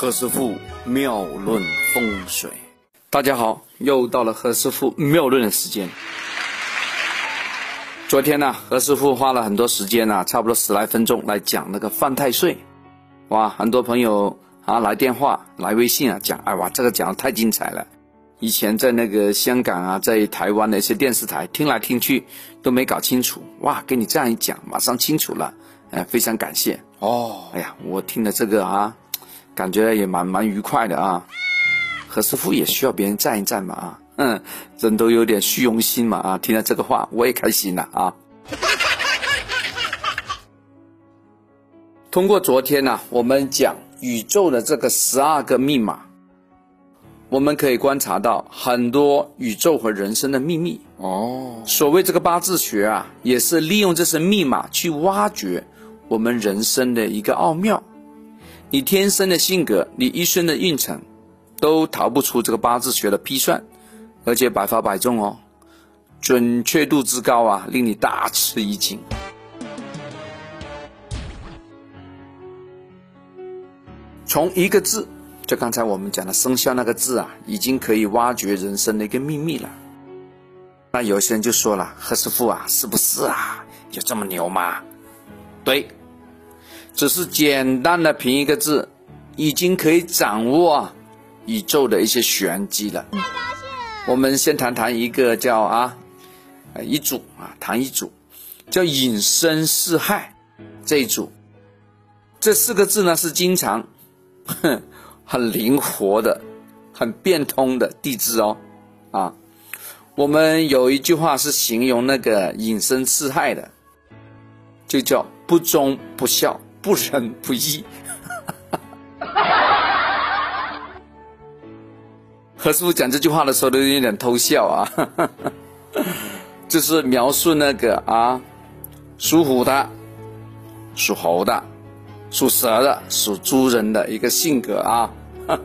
何师傅妙论风水，大家好，又到了何师傅妙论的时间。昨天呢，何师傅花了很多时间呢，差不多十来分钟来讲那个犯太岁。哇，很多朋友啊来电话、来微信啊讲，哎哇，这个讲的太精彩了。以前在那个香港啊，在台湾的一些电视台听来听去都没搞清楚，哇，跟你这样一讲，马上清楚了，哎，非常感谢哦。哎呀，我听了这个啊。感觉也蛮蛮愉快的啊，何师傅也需要别人赞一赞嘛啊，嗯，人都有点虚荣心嘛啊，听了这个话我也开心了啊。通过昨天呢，我们讲宇宙的这个十二个密码，我们可以观察到很多宇宙和人生的秘密哦。所谓这个八字学啊，也是利用这些密码去挖掘我们人生的一个奥妙。你天生的性格，你一生的运程，都逃不出这个八字学的批算，而且百发百中哦，准确度之高啊，令你大吃一惊。从一个字，就刚才我们讲的生肖那个字啊，已经可以挖掘人生的一个秘密了。那有些人就说了：“何师傅啊，是不是啊？有这么牛吗？”对。只是简单的凭一个字，已经可以掌握宇宙的一些玄机了。我们先谈谈一个叫啊，一组啊，谈一组，叫隐身四害这一组。这四个字呢是经常 很灵活的、很变通的地支哦。啊，我们有一句话是形容那个隐身四害的，就叫不忠不孝。不仁不义，何师傅讲这句话的时候都有点偷笑啊，就是描述那个啊，属虎的、属猴的、属蛇的、属猪人的一个性格啊。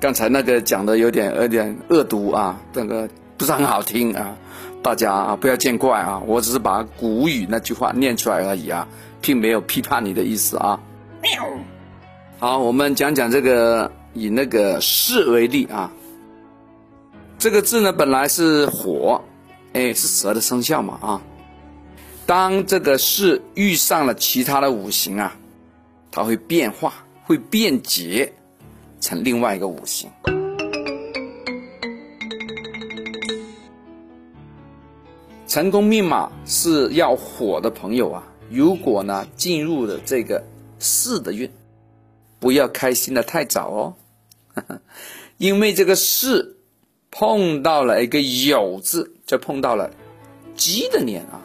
刚才那个讲的有点有点恶毒啊，这个不是很好听啊，大家啊不要见怪啊，我只是把古语那句话念出来而已啊。并没有批判你的意思啊。好，我们讲讲这个以那个巳为例啊。这个字呢本来是火，哎，是蛇的生肖嘛啊。当这个巳遇上了其他的五行啊，它会变化，会变节成另外一个五行。成功密码是要火的朋友啊。如果呢进入了这个巳的运，不要开心的太早哦，因为这个巳碰到了一个酉字，就碰到了鸡的年啊，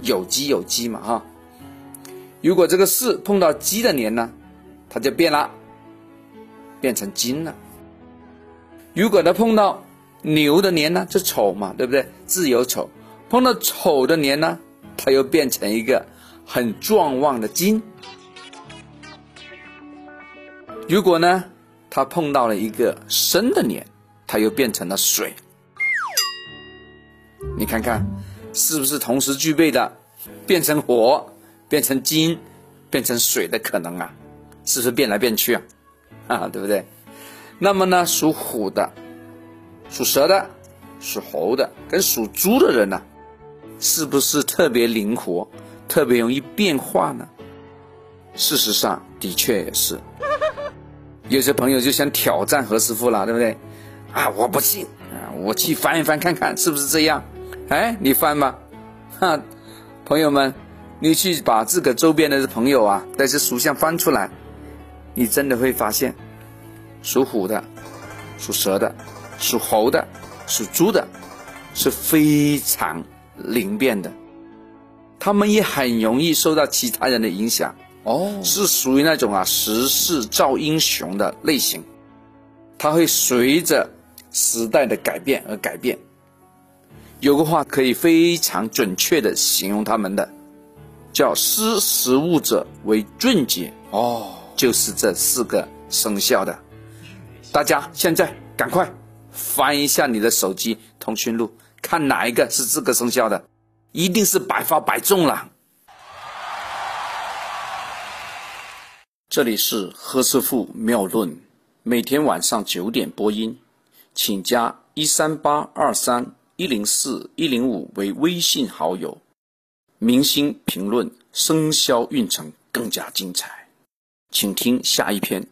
有鸡有鸡嘛哈。如果这个巳碰到鸡的年呢，它就变了，变成金了。如果它碰到牛的年呢，就丑嘛，对不对？自有丑。碰到丑的年呢，它又变成一个。很壮旺的金，如果呢，他碰到了一个生的年，他又变成了水。你看看，是不是同时具备的，变成火、变成金、变成水的可能啊？是不是变来变去啊？啊，对不对？那么呢，属虎的、属蛇的、属猴的跟属猪的人呢，是不是特别灵活？特别容易变化呢，事实上的确也是。有些朋友就想挑战何师傅了，对不对？啊，我不信啊，我去翻一翻看看是不是这样。哎，你翻吧，哈，朋友们，你去把自个周边的朋友啊，那些属相翻出来，你真的会发现，属虎的、属蛇的、属猴的、属猪的，是非常灵便的。他们也很容易受到其他人的影响哦，是属于那种啊时势造英雄的类型，他会随着时代的改变而改变。有个话可以非常准确的形容他们的，叫“识时务者为俊杰”哦，就是这四个生肖的。大家现在赶快翻一下你的手机通讯录，看哪一个是这个生肖的。一定是百发百中了。这里是何师傅妙论，每天晚上九点播音，请加一三八二三一零四一零五为微信好友。明星评论生肖运程更加精彩，请听下一篇。